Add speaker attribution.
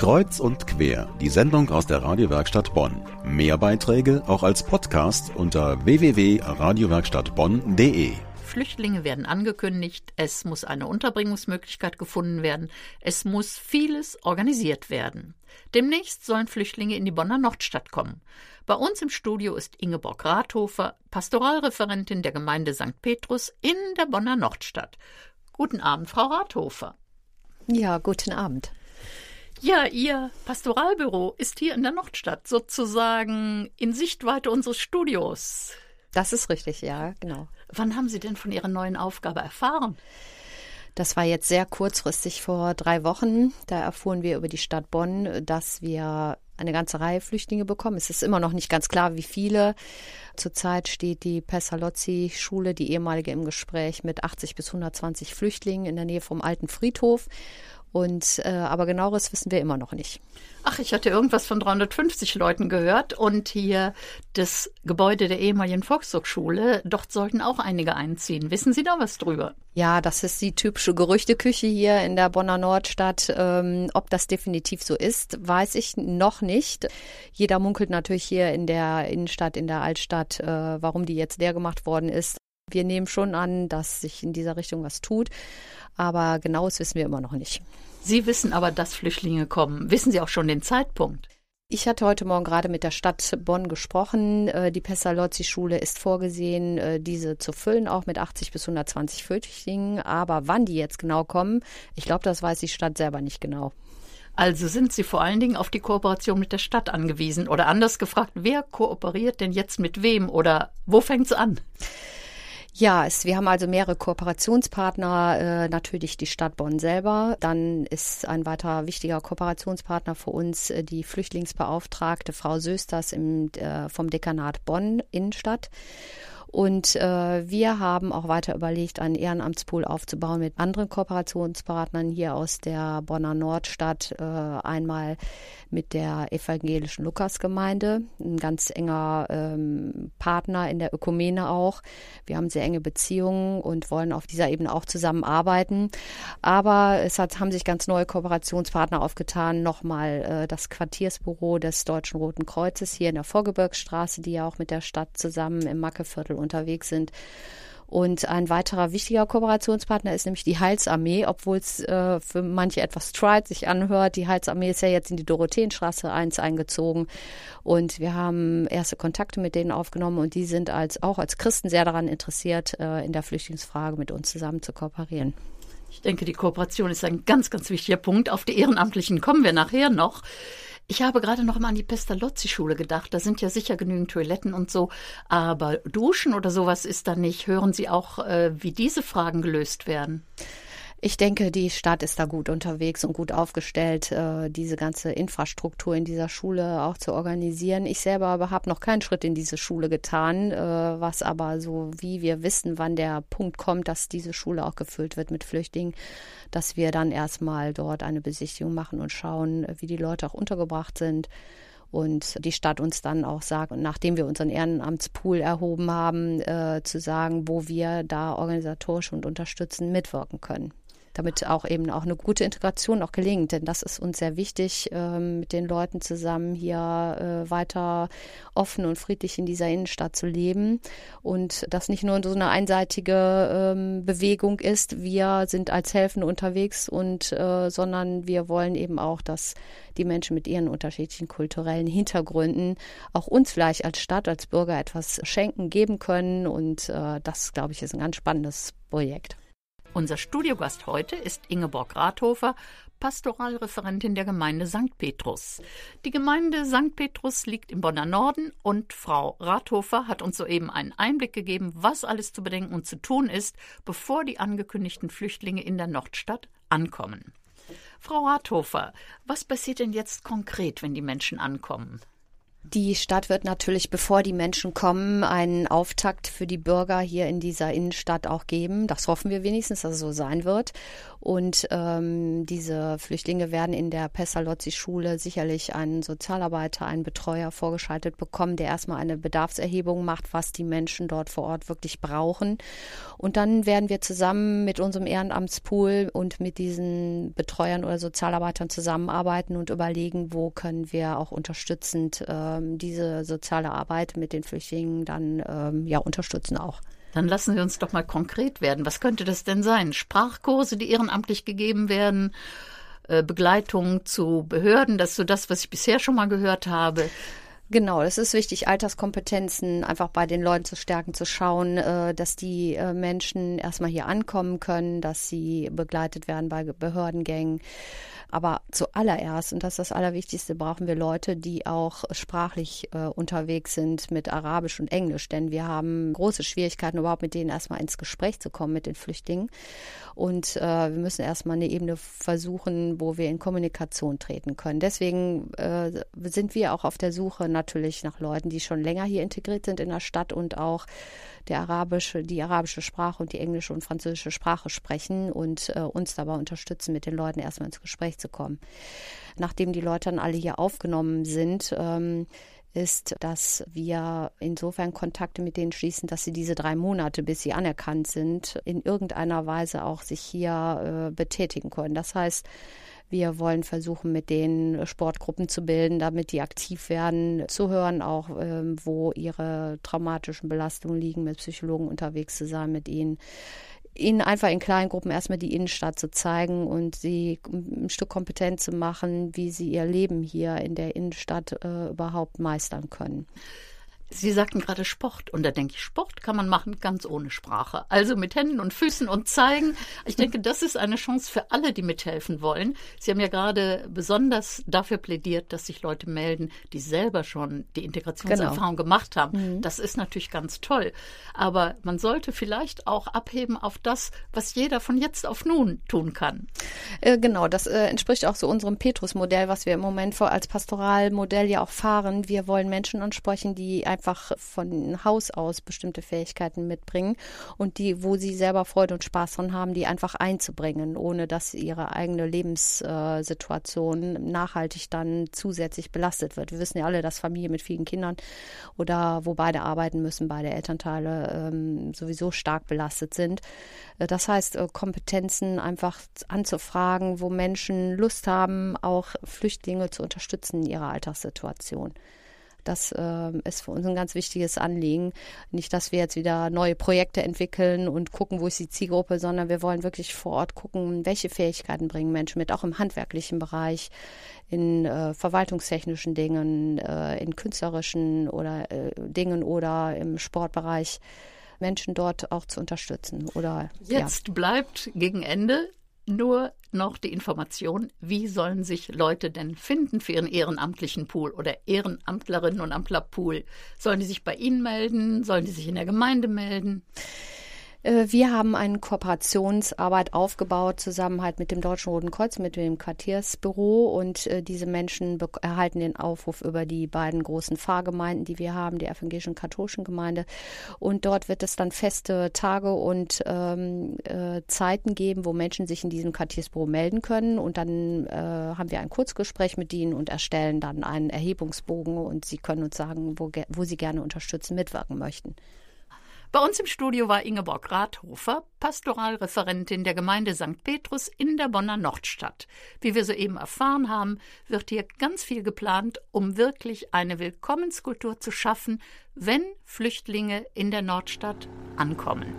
Speaker 1: Kreuz und quer, die Sendung aus der Radiowerkstatt Bonn. Mehr Beiträge auch als Podcast unter www.radiowerkstattbonn.de.
Speaker 2: Flüchtlinge werden angekündigt, es muss eine Unterbringungsmöglichkeit gefunden werden, es muss vieles organisiert werden. Demnächst sollen Flüchtlinge in die Bonner Nordstadt kommen. Bei uns im Studio ist Ingeborg Rathofer, Pastoralreferentin der Gemeinde St. Petrus in der Bonner Nordstadt. Guten Abend, Frau Rathofer.
Speaker 3: Ja, guten Abend.
Speaker 2: Ja, Ihr Pastoralbüro ist hier in der Nordstadt, sozusagen in Sichtweite unseres Studios.
Speaker 3: Das ist richtig, ja, genau.
Speaker 2: Wann haben Sie denn von Ihrer neuen Aufgabe erfahren?
Speaker 3: Das war jetzt sehr kurzfristig vor drei Wochen. Da erfuhren wir über die Stadt Bonn, dass wir eine ganze Reihe Flüchtlinge bekommen. Es ist immer noch nicht ganz klar, wie viele. Zurzeit steht die Pessalozzi-Schule, die ehemalige, im Gespräch mit 80 bis 120 Flüchtlingen in der Nähe vom alten Friedhof. Und äh, aber genaueres wissen wir immer noch nicht.
Speaker 2: Ach, ich hatte irgendwas von 350 Leuten gehört und hier das Gebäude der ehemaligen Volkshochschule, dort sollten auch einige einziehen. Wissen Sie da was drüber?
Speaker 3: Ja, das ist die typische Gerüchteküche hier in der Bonner Nordstadt. Ähm, ob das definitiv so ist, weiß ich noch nicht. Jeder munkelt natürlich hier in der Innenstadt, in der Altstadt, äh, warum die jetzt leer gemacht worden ist. Wir nehmen schon an, dass sich in dieser Richtung was tut, aber genaues wissen wir immer noch nicht.
Speaker 2: Sie wissen aber, dass Flüchtlinge kommen. Wissen Sie auch schon den Zeitpunkt?
Speaker 3: Ich hatte heute Morgen gerade mit der Stadt Bonn gesprochen. Äh, die Pestalozzi-Schule ist vorgesehen, äh, diese zu füllen, auch mit 80 bis 120 Flüchtlingen. Aber wann die jetzt genau kommen, ich glaube, das weiß die Stadt selber nicht genau.
Speaker 2: Also sind Sie vor allen Dingen auf die Kooperation mit der Stadt angewiesen? Oder anders gefragt, wer kooperiert denn jetzt mit wem? Oder wo fängt es an?
Speaker 3: Ja, es, wir haben also mehrere Kooperationspartner, äh, natürlich die Stadt Bonn selber. Dann ist ein weiterer wichtiger Kooperationspartner für uns äh, die Flüchtlingsbeauftragte Frau Sösters im, äh, vom Dekanat Bonn Innenstadt. Und äh, wir haben auch weiter überlegt, einen Ehrenamtspool aufzubauen mit anderen Kooperationspartnern hier aus der Bonner Nordstadt. Äh, einmal mit der evangelischen Lukasgemeinde, ein ganz enger ähm, Partner in der Ökumene auch. Wir haben sehr enge Beziehungen und wollen auf dieser Ebene auch zusammenarbeiten. Aber es hat, haben sich ganz neue Kooperationspartner aufgetan. Nochmal äh, das Quartiersbüro des Deutschen Roten Kreuzes hier in der Vorgebirgsstraße, die ja auch mit der Stadt zusammen im Mackeviertel unterwegs sind. Und ein weiterer wichtiger Kooperationspartner ist nämlich die Heilsarmee, obwohl es äh, für manche etwas tried sich anhört. Die Heilsarmee ist ja jetzt in die Dorotheenstraße 1 eingezogen und wir haben erste Kontakte mit denen aufgenommen und die sind als auch als Christen sehr daran interessiert, äh, in der Flüchtlingsfrage mit uns zusammen zu kooperieren.
Speaker 2: Ich denke, die Kooperation ist ein ganz, ganz wichtiger Punkt. Auf die Ehrenamtlichen kommen wir nachher noch. Ich habe gerade noch mal an die Pestalozzi-Schule gedacht. Da sind ja sicher genügend Toiletten und so. Aber Duschen oder sowas ist da nicht. Hören Sie auch, äh, wie diese Fragen gelöst werden?
Speaker 3: Ich denke, die Stadt ist da gut unterwegs und gut aufgestellt, äh, diese ganze Infrastruktur in dieser Schule auch zu organisieren. Ich selber aber habe noch keinen Schritt in diese Schule getan, äh, was aber so wie wir wissen, wann der Punkt kommt, dass diese Schule auch gefüllt wird mit Flüchtlingen, dass wir dann erstmal dort eine Besichtigung machen und schauen, wie die Leute auch untergebracht sind und die Stadt uns dann auch sagt, nachdem wir unseren Ehrenamtspool erhoben haben, äh, zu sagen, wo wir da organisatorisch und unterstützend mitwirken können damit auch eben auch eine gute Integration auch gelingt. Denn das ist uns sehr wichtig, ähm, mit den Leuten zusammen hier äh, weiter offen und friedlich in dieser Innenstadt zu leben und das nicht nur so eine einseitige ähm, Bewegung ist, wir sind als Helfende unterwegs und äh, sondern wir wollen eben auch, dass die Menschen mit ihren unterschiedlichen kulturellen Hintergründen auch uns vielleicht als Stadt, als Bürger etwas schenken, geben können und äh, das, glaube ich, ist ein ganz spannendes Projekt.
Speaker 2: Unser Studiogast heute ist Ingeborg Rathofer, Pastoralreferentin der Gemeinde St. Petrus. Die Gemeinde St. Petrus liegt im Bonner Norden und Frau Rathofer hat uns soeben einen Einblick gegeben, was alles zu bedenken und zu tun ist, bevor die angekündigten Flüchtlinge in der Nordstadt ankommen. Frau Rathofer, was passiert denn jetzt konkret, wenn die Menschen ankommen?
Speaker 3: Die Stadt wird natürlich, bevor die Menschen kommen, einen Auftakt für die Bürger hier in dieser Innenstadt auch geben. Das hoffen wir wenigstens, dass es so sein wird. Und ähm, diese Flüchtlinge werden in der Pestalozzi-Schule sicherlich einen Sozialarbeiter, einen Betreuer vorgeschaltet bekommen, der erstmal eine Bedarfserhebung macht, was die Menschen dort vor Ort wirklich brauchen. Und dann werden wir zusammen mit unserem Ehrenamtspool und mit diesen Betreuern oder Sozialarbeitern zusammenarbeiten und überlegen, wo können wir auch unterstützend ähm, diese soziale Arbeit mit den Flüchtlingen dann ähm, ja unterstützen auch.
Speaker 2: Dann lassen Sie uns doch mal konkret werden. Was könnte das denn sein? Sprachkurse, die ehrenamtlich gegeben werden, äh, Begleitung zu Behörden, das ist so das, was ich bisher schon mal gehört habe.
Speaker 3: Genau, es ist wichtig, Alterskompetenzen einfach bei den Leuten zu stärken, zu schauen, äh, dass die äh, Menschen erstmal hier ankommen können, dass sie begleitet werden bei Behördengängen. Aber zuallererst, und das ist das Allerwichtigste, brauchen wir Leute, die auch sprachlich äh, unterwegs sind mit Arabisch und Englisch, denn wir haben große Schwierigkeiten, überhaupt mit denen erstmal ins Gespräch zu kommen, mit den Flüchtlingen. Und wir müssen erstmal eine Ebene versuchen, wo wir in Kommunikation treten können. Deswegen sind wir auch auf der Suche natürlich nach Leuten, die schon länger hier integriert sind in der Stadt und auch der arabische, die arabische Sprache und die englische und französische Sprache sprechen und äh, uns dabei unterstützen, mit den Leuten erstmal ins Gespräch zu kommen. Nachdem die Leute dann alle hier aufgenommen sind, ähm, ist, dass wir insofern Kontakte mit denen schließen, dass sie diese drei Monate, bis sie anerkannt sind, in irgendeiner Weise auch sich hier äh, betätigen können. Das heißt, wir wollen versuchen, mit denen Sportgruppen zu bilden, damit die aktiv werden, zu hören, auch ähm, wo ihre traumatischen Belastungen liegen, mit Psychologen unterwegs zu sein, mit ihnen ihnen einfach in kleinen Gruppen erstmal die Innenstadt zu zeigen und sie ein Stück kompetent zu machen, wie sie ihr Leben hier in der Innenstadt äh, überhaupt meistern können.
Speaker 2: Sie sagten gerade Sport und da denke ich, Sport kann man machen ganz ohne Sprache. Also mit Händen und Füßen und zeigen. Ich denke, das ist eine Chance für alle, die mithelfen wollen. Sie haben ja gerade besonders dafür plädiert, dass sich Leute melden, die selber schon die Integrationserfahrung genau. gemacht haben. Mhm. Das ist natürlich ganz toll. Aber man sollte vielleicht auch abheben auf das, was jeder von jetzt auf nun tun kann.
Speaker 3: Äh, genau, das äh, entspricht auch so unserem Petrus-Modell, was wir im Moment als Pastoralmodell ja auch fahren. Wir wollen Menschen ansprechen, die einfach einfach von Haus aus bestimmte Fähigkeiten mitbringen und die, wo sie selber Freude und Spaß dran haben, die einfach einzubringen, ohne dass ihre eigene Lebenssituation nachhaltig dann zusätzlich belastet wird. Wir wissen ja alle, dass Familien mit vielen Kindern oder wo beide arbeiten müssen, beide Elternteile ähm, sowieso stark belastet sind. Äh, das heißt, äh, Kompetenzen einfach anzufragen, wo Menschen Lust haben, auch Flüchtlinge zu unterstützen in ihrer Alltagssituation. Das äh, ist für uns ein ganz wichtiges Anliegen. Nicht, dass wir jetzt wieder neue Projekte entwickeln und gucken, wo ist die Zielgruppe, sondern wir wollen wirklich vor Ort gucken, welche Fähigkeiten bringen Menschen mit, auch im handwerklichen Bereich, in äh, verwaltungstechnischen Dingen, äh, in künstlerischen oder äh, Dingen oder im Sportbereich. Menschen dort auch zu unterstützen. Oder
Speaker 2: jetzt ja. bleibt gegen Ende nur noch die Information, wie sollen sich Leute denn finden für ihren ehrenamtlichen Pool oder Ehrenamtlerinnen und Amtlerpool? Sollen die sich bei Ihnen melden? Sollen die sich in der Gemeinde melden?
Speaker 3: Äh, wir haben eine Kooperationsarbeit aufgebaut, zusammen halt mit dem Deutschen Roten Kreuz, mit dem Quartiersbüro und äh, diese Menschen erhalten den Aufruf über die beiden großen Pfarrgemeinden, die wir haben, die evangelischen katholischen Gemeinde. Und dort wird es dann feste Tage und ähm, äh, Zeiten geben, wo Menschen sich in diesem Quartiersbüro melden können. Und dann äh, haben wir ein Kurzgespräch mit ihnen und erstellen dann einen Erhebungsbogen und sie können uns sagen, wo, wo sie gerne unterstützen, mitwirken möchten.
Speaker 2: Bei uns im Studio war Ingeborg Rathofer, Pastoralreferentin der Gemeinde St. Petrus in der Bonner Nordstadt. Wie wir soeben erfahren haben, wird hier ganz viel geplant, um wirklich eine Willkommenskultur zu schaffen, wenn Flüchtlinge in der Nordstadt ankommen.